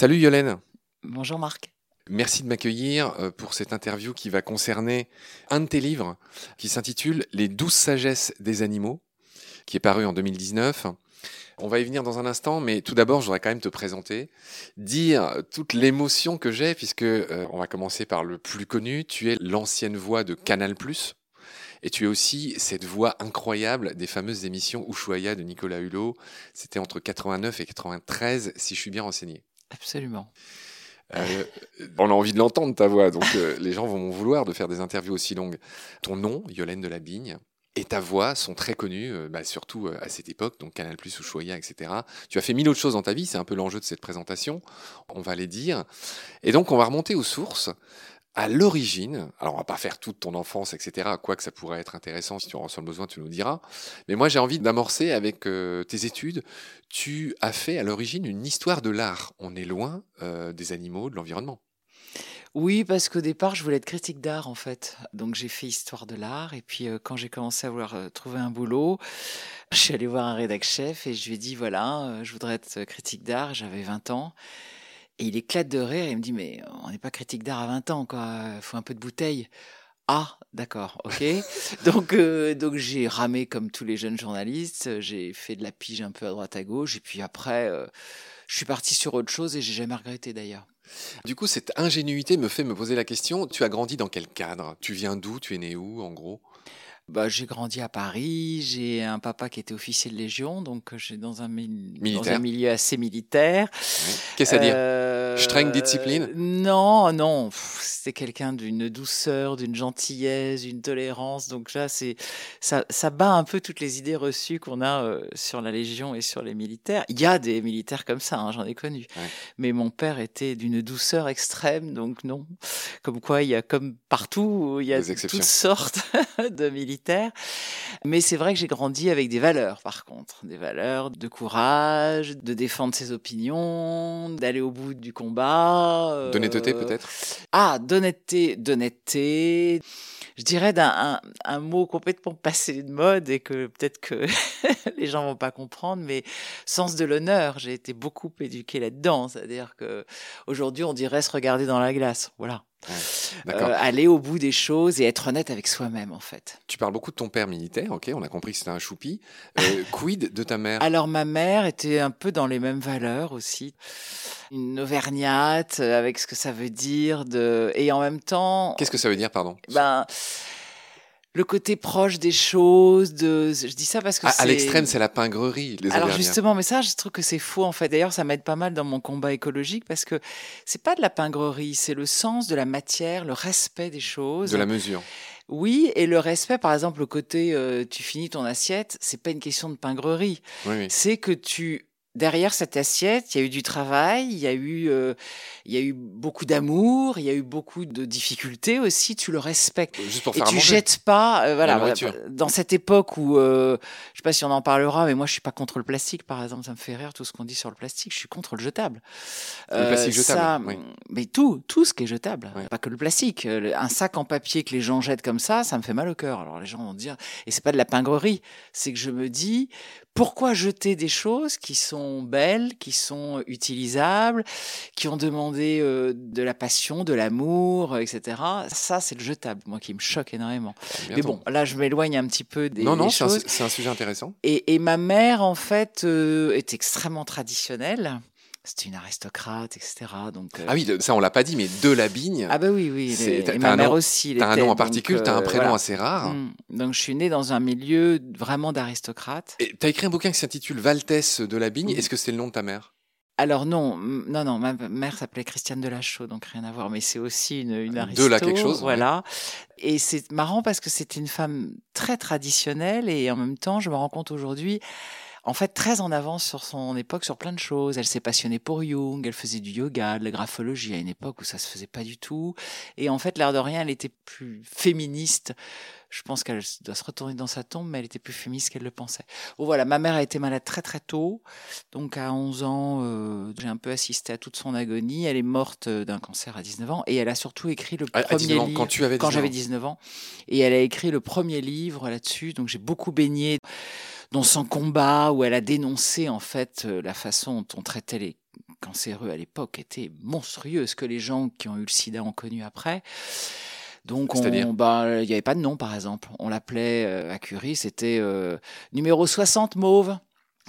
Salut Yolène. Bonjour Marc. Merci de m'accueillir euh, pour cette interview qui va concerner un de tes livres qui s'intitule Les douze sagesses des animaux, qui est paru en 2019. On va y venir dans un instant, mais tout d'abord, je voudrais quand même te présenter, dire toute l'émotion que j'ai, puisque euh, on va commencer par le plus connu. Tu es l'ancienne voix de Canal+, et tu es aussi cette voix incroyable des fameuses émissions Ushuaïa de Nicolas Hulot. C'était entre 89 et 93, si je suis bien renseigné. Absolument. Euh, on a envie de l'entendre ta voix, donc euh, les gens vont vouloir de faire des interviews aussi longues. Ton nom, Yolène de la Bigne, et ta voix sont très connues, euh, bah, surtout à cette époque, donc Canal+, ou Choya, etc. Tu as fait mille autres choses dans ta vie, c'est un peu l'enjeu de cette présentation, on va les dire. Et donc on va remonter aux sources à l'origine, alors on va pas faire toute ton enfance, etc., quoique ça pourrait être intéressant, si tu en ressens le besoin, tu nous diras, mais moi j'ai envie d'amorcer avec euh, tes études. Tu as fait à l'origine une histoire de l'art. On est loin euh, des animaux, de l'environnement. Oui, parce qu'au départ, je voulais être critique d'art, en fait. Donc, j'ai fait histoire de l'art. Et puis, euh, quand j'ai commencé à vouloir trouver un boulot, je suis allé voir un rédac chef et je lui ai dit voilà, je voudrais être critique d'art. J'avais 20 ans. Et il éclate de rire et il me dit Mais on n'est pas critique d'art à 20 ans, quoi. Il faut un peu de bouteille. Ah, d'accord, ok. donc, euh, donc j'ai ramé comme tous les jeunes journalistes. J'ai fait de la pige un peu à droite à gauche. Et puis après, euh, je suis parti sur autre chose et j'ai jamais regretté d'ailleurs. Du coup, cette ingénuité me fait me poser la question tu as grandi dans quel cadre? Tu viens d'où? Tu es né où, en gros? Bah, j'ai grandi à Paris, j'ai un papa qui était officier de Légion, donc euh, j'ai dans un, dans un milieu assez militaire. Qu'est-ce à dire? Euh, Streng discipline? Non, non, c'était quelqu'un d'une douceur, d'une gentillesse, d'une tolérance, donc là, c'est ça, ça bat un peu toutes les idées reçues qu'on a euh, sur la Légion et sur les militaires. Il y a des militaires comme ça, hein, j'en ai connu, mais mon père était d'une douceur extrême, donc non. Comme quoi, il y a comme partout, il y a toutes sortes de militaires mais c'est vrai que j'ai grandi avec des valeurs, par contre. Des valeurs de courage, de défendre ses opinions, d'aller au bout du combat. Euh, d'honnêteté, peut-être? Ah, d'honnêteté, d'honnêteté. Je dirais d'un un, mot complètement passé de mode et que peut-être que les gens vont pas comprendre, mais sens de l'honneur. J'ai été beaucoup éduqué là-dedans. C'est-à-dire que aujourd'hui, on dirait se regarder dans la glace. Voilà. Euh, aller au bout des choses et être honnête avec soi-même en fait. Tu parles beaucoup de ton père militaire, ok, on a compris que c'était un choupi. Euh, quid de ta mère? Alors ma mère était un peu dans les mêmes valeurs aussi. Une auvergnate euh, avec ce que ça veut dire de et en même temps. Qu'est-ce que ça veut dire, pardon? Ben le côté proche des choses. De, je dis ça parce que à, à l'extrême, c'est la pingrerie. Les Alors justement, mais ça, je trouve que c'est faux en fait. D'ailleurs, ça m'aide pas mal dans mon combat écologique parce que c'est pas de la pingrerie, c'est le sens de la matière, le respect des choses, de la mesure. Oui, et le respect, par exemple, le côté euh, tu finis ton assiette, c'est pas une question de pingrerie. C'est que tu derrière cette assiette, il y a eu du travail, il y a eu, euh, il y a eu beaucoup d'amour, il y a eu beaucoup de difficultés aussi. Tu le respectes Juste pour et tu jettes pas. Euh, voilà, dans cette époque où, euh, je sais pas si on en parlera, mais moi je suis pas contre le plastique, par exemple. Ça me fait rire tout ce qu'on dit sur le plastique. Je suis contre le jetable. Le plastique jetable. Mais tout, tout ce qui est jetable, pas que le plastique. Un sac en papier que les gens jettent comme ça, ça me fait mal au cœur. Alors les gens vont dire, et c'est pas de la pingrerie, c'est que je me dis, pourquoi jeter des choses qui sont belles, qui sont utilisables, qui ont demandé euh, de la passion, de l'amour, etc. Ça, c'est le jetable, moi, qui me choque énormément. Mais bon, là, je m'éloigne un petit peu des, non, non, c'est un, sujet intéressant. Et, ma mère, en fait, euh, est extrêmement traditionnelle c'était une aristocrate, etc. Donc, ah oui, ça on l'a pas dit, mais de la Bigne. Ah bah oui, oui. et ma mère aussi. T'as un nom en particulier, t'as un euh, prénom assez rare. Mm. Donc je suis née dans un milieu vraiment d'aristocrate. Et t'as écrit un bouquin qui s'intitule Valtesse de la Bigne. Mm. Est-ce que c'est le nom de ta mère? Alors non, non, non, ma mère s'appelait Christiane Delachaux, donc rien à voir, mais c'est aussi une, une aristo. De là quelque chose. Voilà. Et c'est marrant parce que c'était une femme très traditionnelle et en même temps, je me rends compte aujourd'hui, en fait très en avance sur son époque sur plein de choses. Elle s'est passionnée pour Jung, elle faisait du yoga, de la graphologie à une époque où ça se faisait pas du tout. Et en fait, l'air de rien, elle était plus féministe. Je pense qu'elle doit se retourner dans sa tombe, mais elle était plus féministe qu'elle le pensait. Bon voilà, ma mère a été malade très très tôt. Donc à 11 ans, euh, j'ai un peu assisté à toute son agonie. Elle est morte euh, d'un cancer à 19 ans. Et elle a surtout écrit le premier livre. Quand tu avais Quand j'avais 19 ans. Et elle a écrit le premier livre là-dessus. Donc j'ai beaucoup baigné dans son combat où elle a dénoncé en fait euh, la façon dont on traitait les cancéreux à l'époque était monstrueux, ce que les gens qui ont eu le sida ont connu après. Donc, on, bah, il n'y avait pas de nom, par exemple. On l'appelait euh, à Curie, c'était euh, numéro 60 mauve.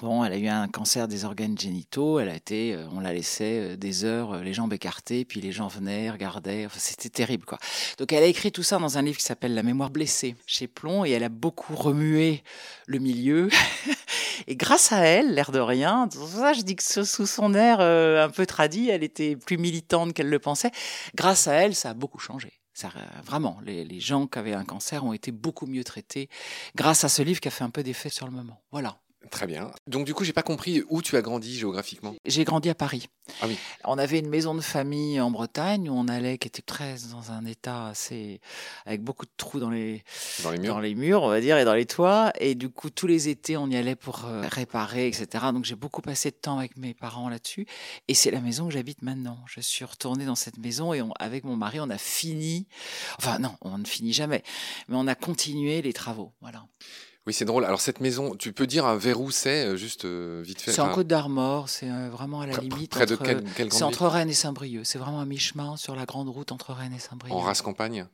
Bon, elle a eu un cancer des organes génitaux. Elle a été, euh, on la laissait des heures, les jambes écartées, puis les gens venaient, regardaient. Enfin, c'était terrible, quoi. Donc, elle a écrit tout ça dans un livre qui s'appelle La mémoire blessée chez Plomb, et elle a beaucoup remué le milieu. et grâce à elle, l'air de rien, ça, je dis que sous son air un peu tradit, elle était plus militante qu'elle le pensait. Grâce à elle, ça a beaucoup changé. Ça, vraiment, les, gens qui avaient un cancer ont été beaucoup mieux traités grâce à ce livre qui a fait un peu d'effet sur le moment. Voilà. Très bien. Donc du coup, j'ai pas compris où tu as grandi géographiquement? J'ai grandi à Paris. Ah oui. On avait une maison de famille en Bretagne où on allait, qui était très dans un état assez, avec beaucoup de trous dans les, dans les murs, dans les murs, on va dire, et dans les toits. Et du coup, tous les étés, on y allait pour euh, réparer, etc. Donc j'ai beaucoup passé de temps avec mes parents là-dessus. Et c'est la maison où j'habite maintenant. Je suis retournée dans cette maison et avec mon mari, on a fini. Enfin non, on ne finit jamais, mais on a continué les travaux. Voilà. Oui, c'est drôle. Alors cette maison, tu peux dire vers où c'est, euh, juste euh, vite fait C'est en Côte d'Armor, c'est euh, vraiment à la limite. Près de quelle, C'est entre Rennes et Saint-Brieuc. C'est vraiment à mi-chemin sur la grande route entre Rennes et Saint-Brieuc. En race campagne?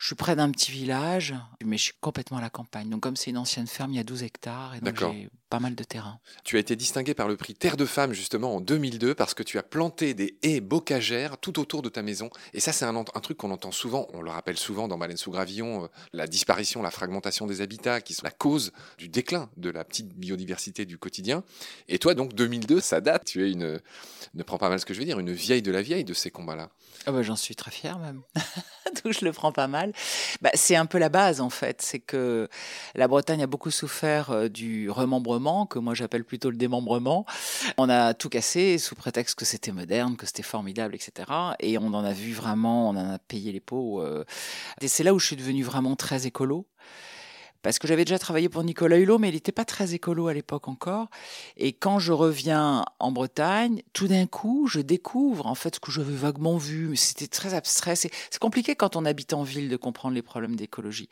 Je suis près d'un petit village, mais je suis complètement à la campagne. Donc, comme c'est une ancienne ferme, il y a 12 hectares et donc j'ai pas mal de terrain. Tu as été distingué par le prix Terre de Femmes, justement, en 2002, parce que tu as planté des haies bocagères tout autour de ta maison. Et ça, c'est un, un, truc qu'on entend souvent, on le rappelle souvent dans Baleine sous Gravillon, euh, la disparition, la fragmentation des habitats, qui sont la cause du déclin de la petite biodiversité du quotidien. Et toi, donc, 2002, ça date. Tu es une, ne prends pas mal ce que je veux dire, une vieille de la vieille de ces combats-là. Ah bah, J'en suis très fière même. Je le prends pas mal. Bah, c'est un peu la base en fait. C'est que la Bretagne a beaucoup souffert euh, du remembrement, que moi j'appelle plutôt le démembrement. On a tout cassé sous prétexte que c'était moderne, que c'était formidable, etc. Et on en a vu vraiment, on en a payé les pots. Euh. C'est là où je suis devenue vraiment très écolo parce que j'avais déjà travaillé pour Nicolas Hulot, mais il n'était pas très écolo à l'époque encore. Et quand je reviens en Bretagne, tout d'un coup, je découvre en fait ce que j'avais vaguement vu, mais c'était très abstrait. C'est compliqué quand on habite en ville de comprendre les problèmes d'écologie.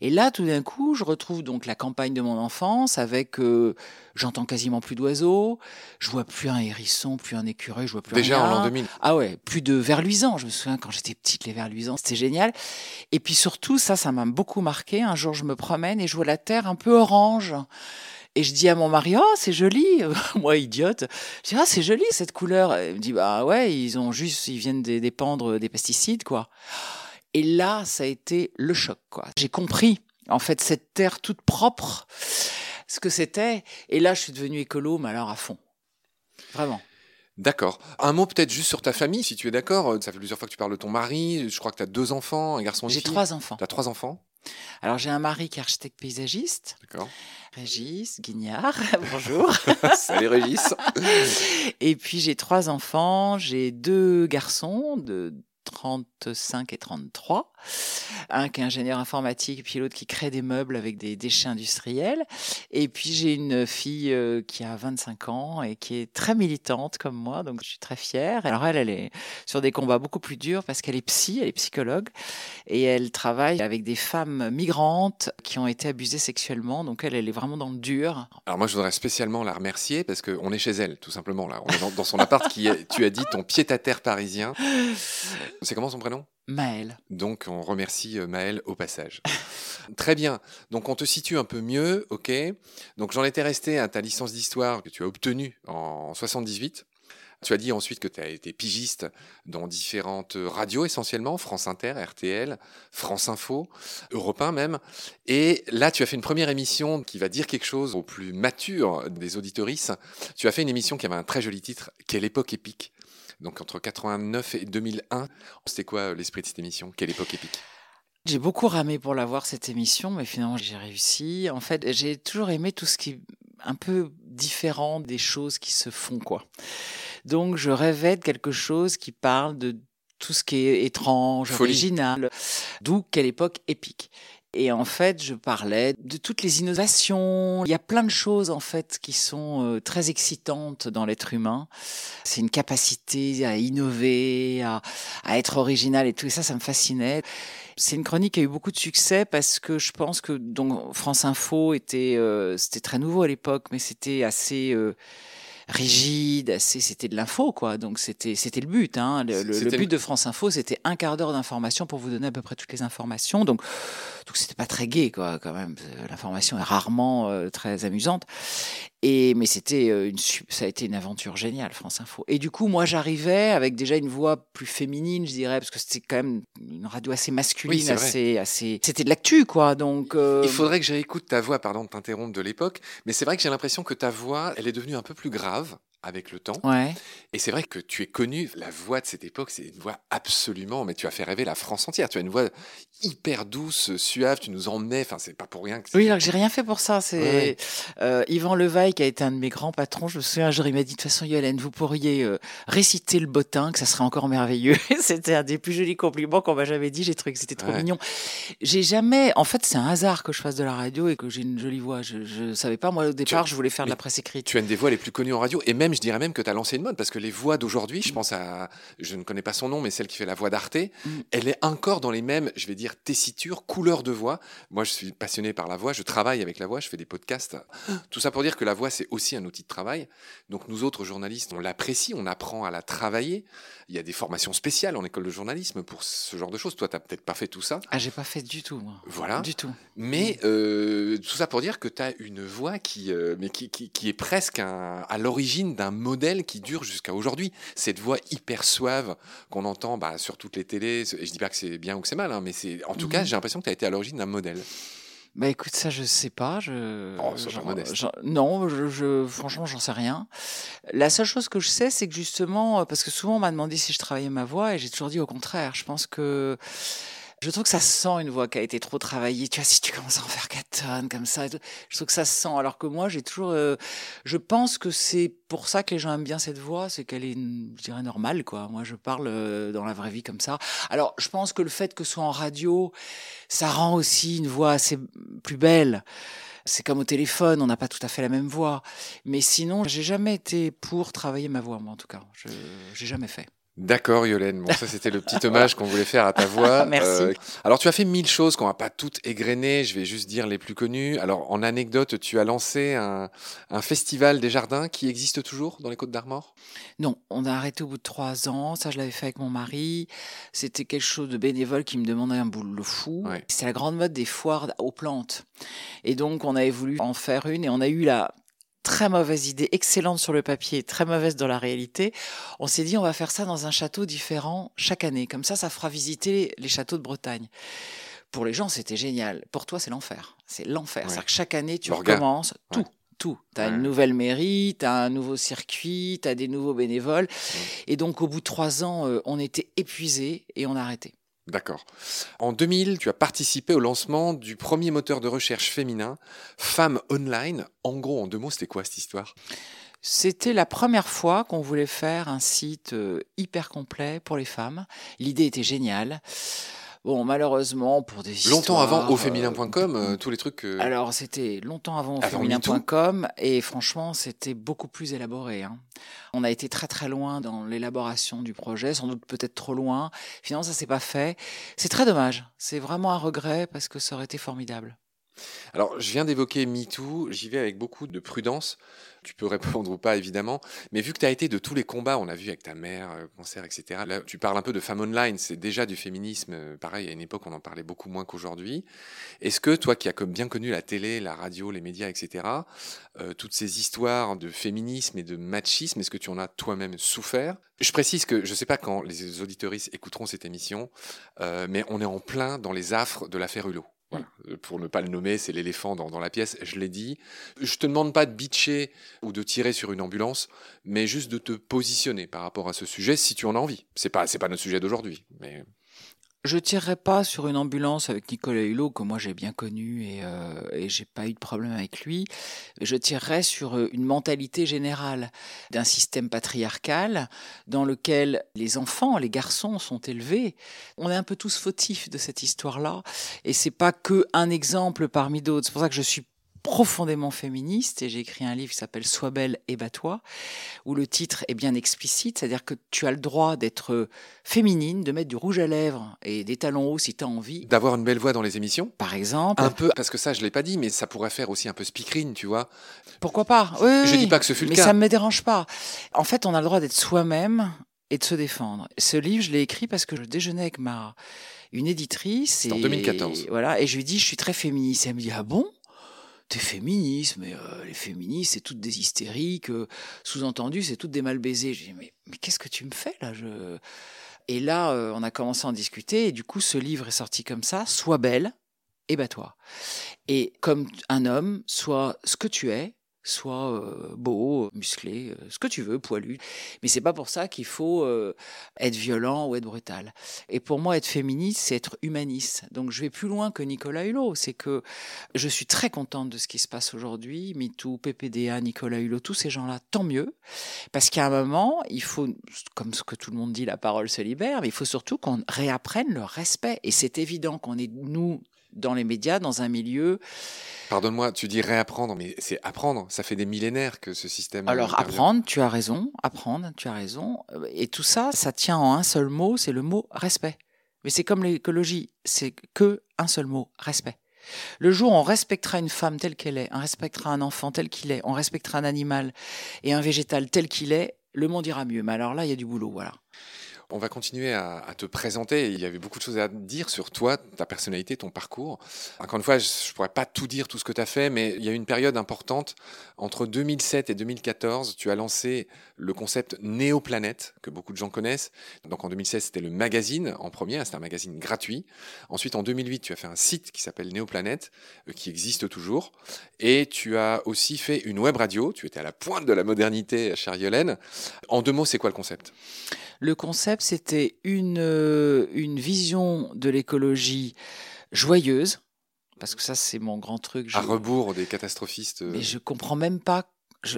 Et là, tout d'un coup, je retrouve donc la campagne de mon enfance avec, euh, j'entends quasiment plus d'oiseaux, je vois plus un hérisson, plus un écureuil, je vois plus Déjà en l'an 2000. Ah ouais, plus de verluisants. Je me souviens quand j'étais petite, les verluisants, c'était génial. Et puis surtout, ça, ça m'a beaucoup marqué. Un jour, je me promène et je vois la terre un peu orange. Et je dis à mon mari, oh, c'est joli. Moi, idiote. Je dis, ah, c'est joli cette couleur. il me dit, bah ouais, ils ont juste, ils viennent dépendre des pesticides, quoi. Et là, ça a été le choc, quoi. J'ai compris, en fait, cette terre toute propre, ce que c'était. Et là, je suis devenu écolo, mais alors à fond. Vraiment. D'accord. Un mot peut-être juste sur ta famille, si tu es d'accord. Ça fait plusieurs fois que tu parles de ton mari. Je crois que tu as deux enfants, un garçon et une fille. J'ai trois enfants. Tu as trois enfants alors j'ai un mari qui est architecte paysagiste. D'accord. Régis Guignard, bonjour. Salut Régis. Et puis j'ai trois enfants, j'ai deux garçons de 35 et 33. Un qui est ingénieur informatique, puis l'autre qui crée des meubles avec des déchets industriels. Et puis j'ai une fille euh, qui a 25 ans et qui est très militante comme moi, donc je suis très fière. Alors elle, elle est sur des combats beaucoup plus durs parce qu'elle est psy, elle est psychologue, et elle travaille avec des femmes migrantes qui ont été abusées sexuellement. Donc elle, elle est vraiment dans le dur. Alors moi, je voudrais spécialement la remercier parce qu'on est chez elle, tout simplement là. On est dans, son appart qui, est, tu as dit, ton pied-à-terre parisien. C'est comment son prénom? Maël. Donc on remercie euh, Maël au passage. Très bien. Donc on te situe un peu mieux, ok. Donc j'en étais resté à ta licence d'histoire que tu as obtenue en 78. Tu as dit ensuite que tu as été pigiste dans différentes radios essentiellement, France Inter, RTL, France Info, Europe 1 même. Et là, tu as fait une première émission qui va dire quelque chose aux plus matures des auditorices. Tu as fait une émission qui avait un très joli titre, Quelle époque épique donc entre 89 et 2001. C'était quoi euh, l'esprit de cette émission? Quelle époque épique? J'ai beaucoup ramé pour l'avoir cette émission, mais finalement j'ai réussi. En fait, j'ai toujours aimé tout ce qui est un peu différent des choses qui se font, quoi. Donc je rêvais de quelque chose qui parle de tout ce qui est étrange, original, d'où quelle époque épique. Et en fait, je parlais de toutes les innovations. Il y a plein de choses en fait qui sont euh, très excitantes dans l'être humain. C'est une capacité à innover, à, à, être original et tout ça, ça me fascinait. C'est une chronique qui a eu beaucoup de succès parce que je pense que donc France Info était euh, c'était très nouveau à l'époque, mais c'était assez euh, rigide, assez, c'était de l'info, quoi. Donc c'était, c'était le but. Hein. Le, le- le C'était but de France Info, c'était un quart d'heure d'information pour vous donner à peu près toutes les informations. Donc, donc c'était pas très gai, quoi, quand même. Euh, L'information est rarement euh, très amusante. Et mais c'était euh, une, ça a été une aventure géniale, France Info. Et du coup, moi, j'arrivais avec déjà une voix plus féminine, je dirais, parce que c'était quand même une radio assez masculine, Oui, assez, assez. C'était de l'actu, quoi. Donc. euh, Il faudrait que j'écoute ta voix, pardon de t'interrompre de l'époque, mais c'est vrai que j'ai l'impression que ta voix, elle est devenue un peu plus grave avec le temps. Ouais. Et c'est vrai que tu es connu, la voix de cette époque, c'est une voix absolument, mais tu as fait rêver la France entière. Tu as une voix hyper douce, suave, tu nous emmenais, enfin, c'est pas pour rien que Oui, alors que j'ai rien fait pour ça. C'est Ouais. euh, Yvan Levaille qui a été un de mes grands patrons. Je me souviens, un jour, il m'a dit de toute façon, Yolène, vous pourriez euh, réciter le bottin, que ça serait encore merveilleux. C'était un des plus jolis compliments qu'on m'a jamais dit. J'ai trouvé que c'était trop Ouais. mignon. J'ai jamais, en fait, c'est un hasard que je fasse de la radio et que j'ai une jolie voix. Je, je savais pas moi au départ, je voulais faire de la presse écrite. Tu as une des voix les plus connues en radio, et même, je dirais même que tu as lancé une mode, parce que les voix d'aujourd'hui, je pense à, je ne connais pas son nom, mais celle qui fait la voix d'Arte, Mm. elle est encore dans les mêmes, je vais dire, tessitures, couleurs de voix. Moi, je suis passionné par la voix, je travaille avec la voix, je fais des podcasts. Tout ça pour dire que la voix, c'est aussi un outil de travail. Donc, nous autres journalistes, on l'apprécie, on apprend à la travailler. Il y a des formations spéciales en école de journalisme pour ce genre de choses. Toi, tu n'as peut-être pas fait tout ça. Ah, j'ai pas fait du tout, moi. Voilà. Du tout. Mais euh, tout ça pour dire que tu as une voix qui, euh, mais qui, qui, qui est presque un- à l'origine d'un modèle qui dure jusqu'à aujourd'hui. Cette voix hyper suave qu'on entend bah, sur toutes les télés. Et je dis pas que c'est bien ou que c'est mal, hein, mais c'est en tout cas, Mhm. j'ai l'impression que tu as été à l'origine d'un modèle. Bah écoute, ça je sais pas. Je, Oh, modeste. non, je, je- franchement, j'en sais rien. La seule chose que je sais, c'est que justement, euh, parce que souvent on m'a demandé si je travaillais ma voix, et j'ai toujours dit au contraire. Je pense que je trouve que ça se sent une voix qui a été trop travaillée. Tu vois, si tu commences à en faire 4 tonnes comme ça, je trouve que ça se sent. Alors que moi, j'ai toujours. euh, je pense que c'est pour ça que les gens aiment bien cette voix, c'est qu'elle est, je dirais, normale, quoi. Moi, je parle euh, dans la vraie vie comme ça. Alors, je pense que le fait que ce soit en radio, ça rend aussi une voix assez plus belle. C'est comme au téléphone, on n'a pas tout à fait la même voix. Mais sinon, j'ai jamais été pour travailler ma voix, moi, en tout cas. Je j'ai jamais fait. D'accord, Yolène. Bon, ça, c'était le petit hommage qu'on voulait faire à ta voix. Euh, Merci. alors, tu as fait mille choses qu'on va pas toutes égrener. Je vais juste dire les plus connues. Alors, en anecdote, tu as lancé un, un festival des jardins qui existe toujours dans les Côtes d'Armor? Non, on a arrêté au bout de trois ans. Ça, je l'avais fait avec mon mari. C'était quelque chose de bénévole qui me demandait un boulot fou. Ouais. C'est la grande mode des foires aux plantes. Et donc, on avait voulu en faire une et on a eu la très mauvaise idée, excellente sur le papier, très mauvaise dans la réalité. On s'est dit, on va faire ça dans un château différent chaque année. Comme ça, ça fera visiter les châteaux de Bretagne. Pour les gens, c'était génial. Pour toi, c'est l'enfer. C'est l'enfer. Ouais. C'est-à-dire que chaque année, tu recommences tout. Ouais. Tout. Tu as Ouais. une nouvelle mairie, tu as un nouveau circuit, tu as des nouveaux bénévoles. Et donc, au bout de trois ans, euh, on était épuisés et on a arrêté. D'accord. En 2000, tu as participé au lancement du premier moteur de recherche féminin, Femmes Online. En gros, en deux mots, c'était quoi cette histoire? C'était la première fois qu'on voulait faire un site euh, hyper complet pour les femmes. L'idée était géniale. Bon, malheureusement, pour des Longtemps avant, au euh, féminin.com, euh, tous les trucs. que- Alors, c'était longtemps avant, Avant féminin.com et franchement, c'était beaucoup plus élaboré. hein. On a été très très loin dans l'élaboration du projet, sans doute peut-être trop loin. Finalement, ça s'est pas fait. C'est très dommage. C'est vraiment un regret parce que ça aurait été formidable. Alors, je viens d'évoquer MeToo, j'y vais avec beaucoup de prudence. Tu peux répondre ou pas, évidemment. Mais vu que tu as été de tous les combats, on a vu avec ta mère, euh, concert, etc. Là, tu parles un peu de femmes online, c'est déjà du féminisme. euh, Pareil, à une époque, on en parlait beaucoup moins qu'aujourd'hui. Est-ce que toi, qui as comme bien connu la télé, la radio, les médias, etc., euh, toutes ces histoires de féminisme et de machisme, est-ce que tu en as toi-même souffert? Je précise que je ne sais pas quand les auditoristes écouteront cette émission, mais on est en plein dans les affres de l'affaire Hulot. Voilà. Euh, Pour ne pas le nommer, c'est l'éléphant dans, dans la pièce, je l'ai dit. Je te demande pas de bitcher ou de tirer sur une ambulance, mais juste de te positionner par rapport à ce sujet si tu en as envie. C'est pas, pas notre sujet d'aujourd'hui, mais Je tirerai pas sur une ambulance avec Nicolas Hulot, que moi j'ai bien connu et, euh, et j'ai pas eu de problème avec lui. Je tirerai sur euh, une mentalité générale d'un système patriarcal dans lequel les enfants, les garçons sont élevés. On est un peu tous fautifs de cette histoire-là et c'est pas que un exemple parmi d'autres. C'est pour ça que je suis profondément féministe et j'ai écrit un livre qui s'appelle Sois belle et bats-toi, où le titre est bien explicite, c'est-à-dire que tu as le droit d'être féminine, de mettre du rouge à lèvres et des talons hauts si tu as envie. D'avoir une belle voix dans les émissions Par exemple. Un peu, parce que ça je l'ai pas dit, mais ça pourrait faire aussi un peu speakerine, tu vois. Pourquoi pas? Oui, Je oui, dis pas que ce fut le mais cas. ça ne me dérange pas. En fait, on a le droit d'être soi-même et de se défendre. Ce livre, je l'ai écrit parce que je déjeunais avec ma une éditrice. En et- 2014. Voilà, et je lui dis, je suis très féministe. Et elle me dit, ah bon? T'es féministe, mais euh, les féministes, c'est toutes des hystériques. euh, Sous-entendu, c'est toutes des mal baisées. Mais, mais qu'est-ce que tu me fais là? Je... Et là, euh, on a commencé à en discuter. Et du coup, ce livre est sorti comme ça Sois belle et bats-toi. Et comme un homme, sois ce que tu es, sois euh, beau, musclé, euh, ce que tu veux, poilu. Mais c'est pas pour ça qu'il faut euh, être violent ou être brutal. Et pour moi, être féministe, c'est être humaniste. Donc je vais plus loin que Nicolas Hulot. C'est que je suis très contente de ce qui se passe aujourd'hui. MeToo, PPDA, Nicolas Hulot, tous ces gens-là, tant mieux. Parce qu'à un moment, il faut, comme ce que tout le monde dit, la parole se libère, mais il faut surtout qu'on réapprenne le respect. Et c'est évident qu'on est, nous, dans les médias, dans un milieu Pardonne-moi, tu dis réapprendre, mais c'est apprendre. Ça fait des millénaires que ce système. Alors apprendre, tu as raison, apprendre, tu as raison. Et tout ça, ça tient en un seul mot, c'est le mot respect. Mais c'est comme l'écologie, c'est que un seul mot, respect. Le jour où on respectera une femme telle qu'elle est, on respectera un enfant tel qu'il est, on respectera un animal et un végétal tel qu'il est, le monde ira mieux. Mais alors là, il y a du boulot, voilà. On va continuer à, à te présenter. Il y avait beaucoup de choses à dire sur toi, ta personnalité, ton parcours. Encore une fois, je ne pourrais pas tout dire, tout ce que tu as fait, mais il y a une période importante. Entre 2007 et 2014, tu as lancé le concept Néoplanète, que beaucoup de gens connaissent. Donc en 2016, c'était le magazine en premier, c'était un magazine gratuit. Ensuite, en 2008, tu as fait un site qui s'appelle Néoplanète, euh, qui existe toujours. Et tu as aussi fait une web radio. Tu étais à la pointe de la modernité, chère Yolène. En deux mots, c'est quoi le concept? Le concept, c'était une, euh, une vision de l'écologie joyeuse, parce que ça, c'est mon grand truc. À rebours des catastrophistes. euh, Mais je comprends même pas.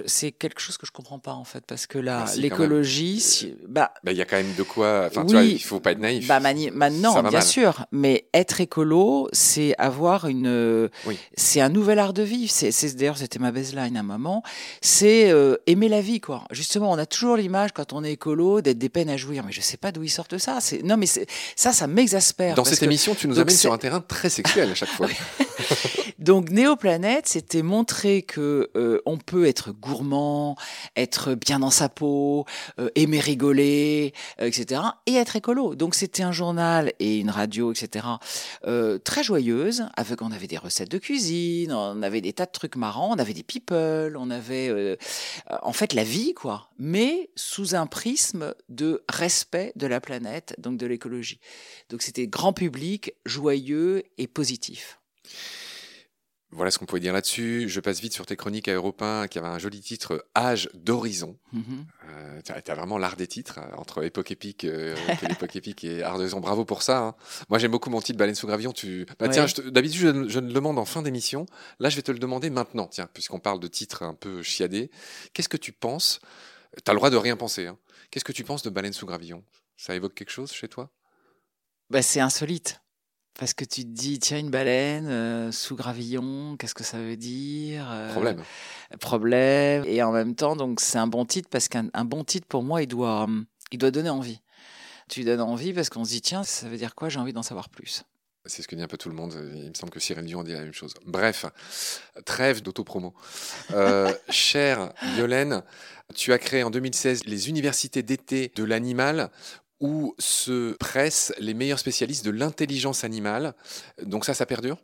C'est quelque chose que je comprends pas en fait, parce que là, Bah, l'écologie, si- bah, bah, il y a quand même de quoi. Enfin, tu Oui. vois, il faut pas être naïf. bah maintenant, va bien mal. sûr, mais être écolo, c'est avoir une, Oui. c'est un nouvel art de vivre. C'est, c'est- d'ailleurs, c'était ma baseline à un moment. C'est euh, aimer la vie, quoi. Justement, on a toujours l'image quand on est écolo d'être des peines à jouir, mais je sais pas d'où ils sortent ça. C'est non, mais c'est, ça, ça m'exaspère. Dans cette que- émission, tu nous amènes sur un terrain très sexuel à chaque fois. Donc Néoplanète, c'était montrer que euh, on peut être gourmand, être bien dans sa peau, euh, aimer rigoler, euh, etc. et être écolo. Donc c'était un journal et une radio, etc. euh, très joyeuse. Avec on avait des recettes de cuisine, on avait des tas de trucs marrants, on avait des people, on avait en fait la vie quoi, mais sous un prisme de respect de la planète, donc de l'écologie. Donc c'était grand public, joyeux et positif. Voilà ce qu'on pouvait dire là-dessus. Je passe vite sur tes chroniques à Europe 1 qui avait un joli titre Âge d'horizon. Mhm. Euh, tu as, vraiment l'art des titres euh, entre époque épique, euh, que l'époque épique et art d'horizon. Bravo pour ça. hein. Moi j'aime beaucoup mon titre Baleine sous gravillon. Tu... Bah, Ouais. tiens, d'habitude je, je le demande en fin d'émission. Là je vais te le demander maintenant, tiens, puisqu'on parle de titres un peu chiadés. Qu'est-ce que tu penses Tu as le droit de rien penser. hein. Qu'est-ce que tu penses de Baleine sous gravillon? Ça évoque quelque chose chez toi? Bah, c'est insolite. Parce que tu te dis, tiens, une baleine euh, sous gravillon, qu'est-ce que ça veut dire euh, Problème. Problème. Et en même temps, donc c'est un bon titre parce qu'un un bon titre, pour moi, il doit, hum, il doit donner envie. Tu lui donnes envie parce qu'on se dit, tiens, ça veut dire quoi J'ai envie d'en savoir plus. C'est ce que dit un peu tout le monde. Il me semble que Cyril Dion dit la même chose. Bref, trêve d'autopromo. Euh, chère Yolène, tu as créé en 2016 les universités d'été de l'animal où se pressent les meilleurs spécialistes de l'intelligence animale. Donc ça, ça perdure?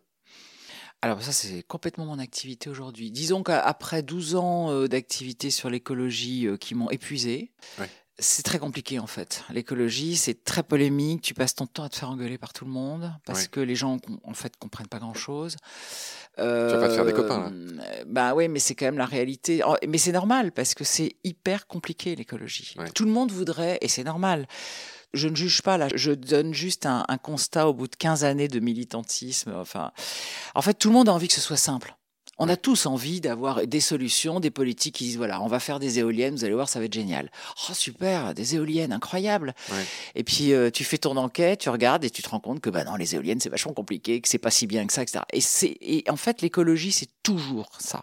Alors ça, c'est complètement mon activité aujourd'hui. Disons qu'après 12 ans euh, d'activité sur l'écologie euh, qui m'ont épuisé, Ouais. C'est très compliqué en fait. L'écologie, c'est très polémique. Tu passes ton temps à te faire engueuler par tout le monde parce Ouais. que les gens, en fait, comprennent pas grand-chose. Tu vas pas te faire des copains, là. Bah oui, mais c'est quand même la réalité. Mais c'est normal parce que c'est hyper compliqué l'écologie. Ouais. Tout le monde voudrait, et c'est normal. Je ne juge pas là, je donne juste un, un constat au bout de 15 années de militantisme. Enfin, en fait, tout le monde a envie que ce soit simple. On a tous envie d'avoir des solutions, des politiques qui disent voilà, on va faire des éoliennes, vous allez voir, ça va être génial. Oh super, des éoliennes, incroyable. Ouais. Et puis euh, tu fais ton enquête, tu regardes et tu te rends compte que bah non, les éoliennes c'est vachement compliqué, que c'est pas si bien que ça, etc. Et c'est et en fait l'écologie c'est toujours ça.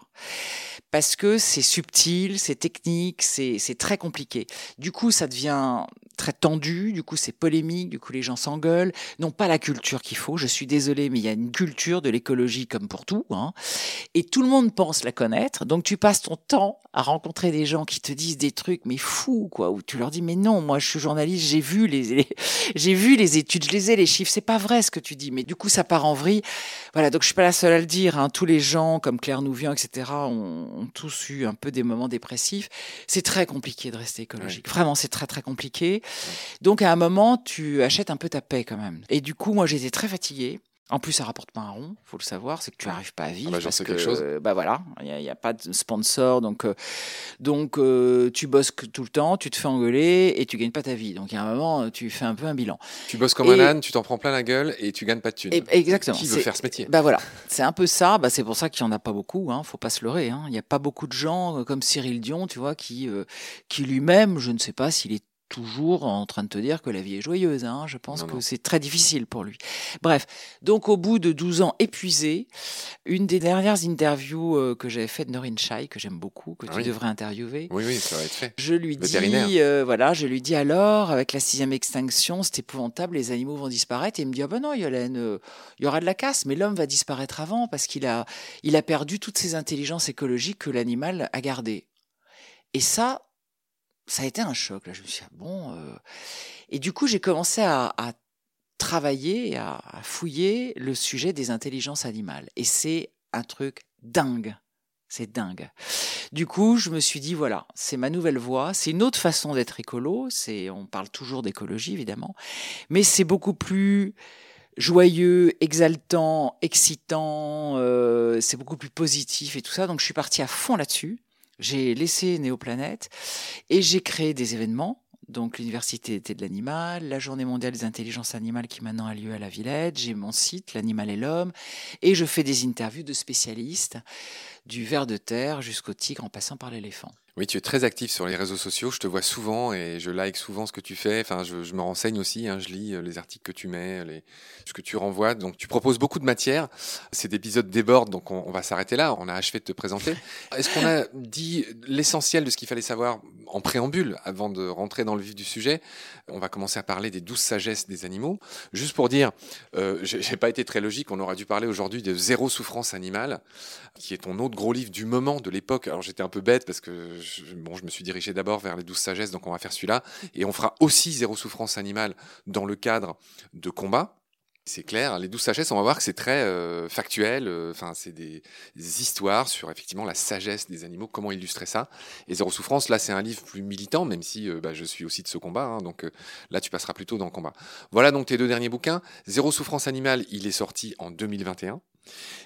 Parce que c'est subtil, c'est technique, c'est c'est très compliqué. Du coup, ça devient très tendu, du coup c'est polémique, du coup les gens s'engueulent, non pas la culture qu'il faut, je suis désolé, mais il y a une culture de l'écologie comme pour tout, hein, et tout le monde pense la connaître, donc tu passes ton temps à rencontrer des gens qui te disent des trucs mais fous quoi, où tu leur dis mais non, moi je suis journaliste, j'ai vu les, les- j'ai vu les études, je les ai les chiffres, c'est pas vrai ce que tu dis, mais du coup ça part en vrille, voilà donc je suis pas la seule à le dire, hein, tous les gens comme Claire Nouvian etc ont, ont tous eu un peu des moments dépressifs, c'est très compliqué de rester écologique, vraiment c'est très très compliqué. Donc à un moment, tu achètes un peu ta paix quand même. Et du coup, moi j'étais très fatiguée. En plus, ça rapporte pas un rond, faut le savoir, c'est que tu n'arrives pas à vivre. Ah bah, parce que, quelque chose. euh, Bah voilà, il n'y a, il y a pas de sponsor, donc euh, donc euh, tu bosses tout le temps, tu te fais engueuler et tu gagnes pas ta vie. Donc a un moment, tu fais un peu un bilan. Tu bosses comme un âne, tu t'en prends plein la gueule et tu gagnes pas de thunes. Et- exactement. Qui veut faire ce métier? Bah voilà, c'est un peu ça. Bah c'est pour ça qu'il y en a pas beaucoup. Hein. Faut pas se leurrer. hein. Il n'y a pas beaucoup de gens euh, comme Cyril Dion, tu vois, qui euh, qui lui-même, je ne sais pas s'il est toujours en train de te dire que la vie est joyeuse. Hein. Je pense Non, que c'est très difficile pour lui. Bref, donc au bout de 12 ans épuisé, une des dernières interviews euh, que j'avais faites de Noreen Shai, que j'aime beaucoup, que Ah tu oui. devrais interviewer, Oui, oui, ça va être fait. je lui dis, euh, voilà, je lui dis alors, avec la sixième extinction, c'est épouvantable, les animaux vont disparaître. Et il me dit, ah ben non, Yolène, euh, il y aura de la casse, mais l'homme va disparaître avant parce qu'il a, il a perdu toutes ses intelligences écologiques que l'animal a gardées. Et ça, ça a été un choc. Là, je me suis dit, ah bon. euh. Et du coup, j'ai commencé à, travailler, à, à fouiller le sujet des intelligences animales. Et c'est un truc dingue. C'est dingue. Du coup, je me suis dit, voilà, c'est ma nouvelle voie. C'est une autre façon d'être écolo. C'est, on parle toujours d'écologie, évidemment. Mais c'est beaucoup plus joyeux, exaltant, excitant. euh, c'est beaucoup plus positif et tout ça. Donc, je suis partie à fond là-dessus. J'ai laissé Néoplanète et j'ai créé des événements. Donc, l'Université d'été de l'animal, la Journée mondiale des intelligences animales qui maintenant a lieu à la Villette. J'ai mon site, L'animal et l'homme. Et je fais des interviews de spécialistes du ver de terre jusqu'au tigre en passant par l'éléphant. Oui, tu es très actif sur les réseaux sociaux. Je te vois souvent et je like souvent ce que tu fais. Enfin, je, je me renseigne aussi. hein. Je lis euh, les articles que tu mets, les, ce que tu renvoies. Donc, tu proposes beaucoup de matière. Cet épisode déborde, donc on, on va s'arrêter là. On a achevé de te présenter. Est-ce qu'on a dit l'essentiel de ce qu'il fallait savoir en préambule avant de rentrer dans le vif du sujet? On va commencer à parler des douze sagesses des animaux. Juste pour dire, euh, j'ai pas été très logique. On aurait dû parler aujourd'hui de zéro souffrance animale, qui est ton autre gros livre du moment, de l'époque. Alors j'étais un peu bête parce que je, bon, je me suis dirigé d'abord vers les douze sagesses, donc on va faire celui-là. Et on fera aussi zéro souffrance animale dans le cadre de combat. C'est clair, les douze sagesses, on va voir que c'est très euh, factuel. euh, Enfin, c'est des, histoires sur effectivement la sagesse des animaux, comment illustrer ça. Et zéro souffrance, là, c'est un livre plus militant, même si euh, bah, je suis aussi de ce combat. hein, donc là, tu passeras plutôt dans le combat. Voilà donc tes deux derniers bouquins. Zéro souffrance animale, il est sorti en 2021.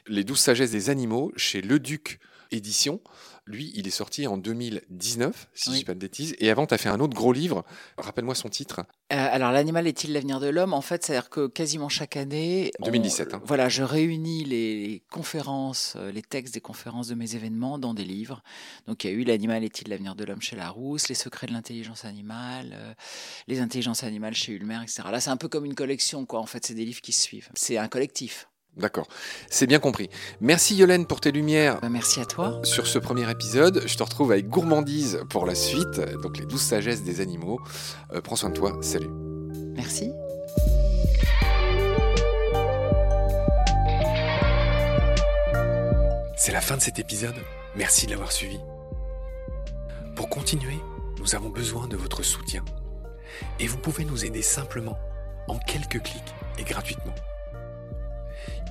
Les douze sagesses des animaux chez Le Duc Édition. Lui, il est sorti en 2019, si Oui. je dis pas de bêtises. Et avant, tu as fait un autre gros livre. Rappelle-moi son titre. Euh, alors, l'animal est-il l'avenir de l'homme? En fait, c'est-à-dire que quasiment chaque année, on- 2017, hein. voilà, je réunis les, les conférences, euh, les textes des conférences de mes événements dans des livres. Donc, il y a eu l'animal est-il l'avenir de l'homme chez Larousse, les secrets de l'intelligence animale, euh, les intelligences animales chez Ulmer, etc. Là, c'est un peu comme une collection, quoi. En fait, c'est des livres qui se suivent. C'est un collectif. D'accord, c'est bien compris. Merci Yolène pour tes lumières Bah, merci à toi. sur ce premier épisode. Je te retrouve avec gourmandise pour la suite, donc les douze sagesses des animaux. Euh, prends soin de toi, salut. Merci. C'est la fin de cet épisode. Merci de l'avoir suivi. Pour continuer, nous avons besoin de votre soutien. Et vous pouvez nous aider simplement, en quelques clics et gratuitement.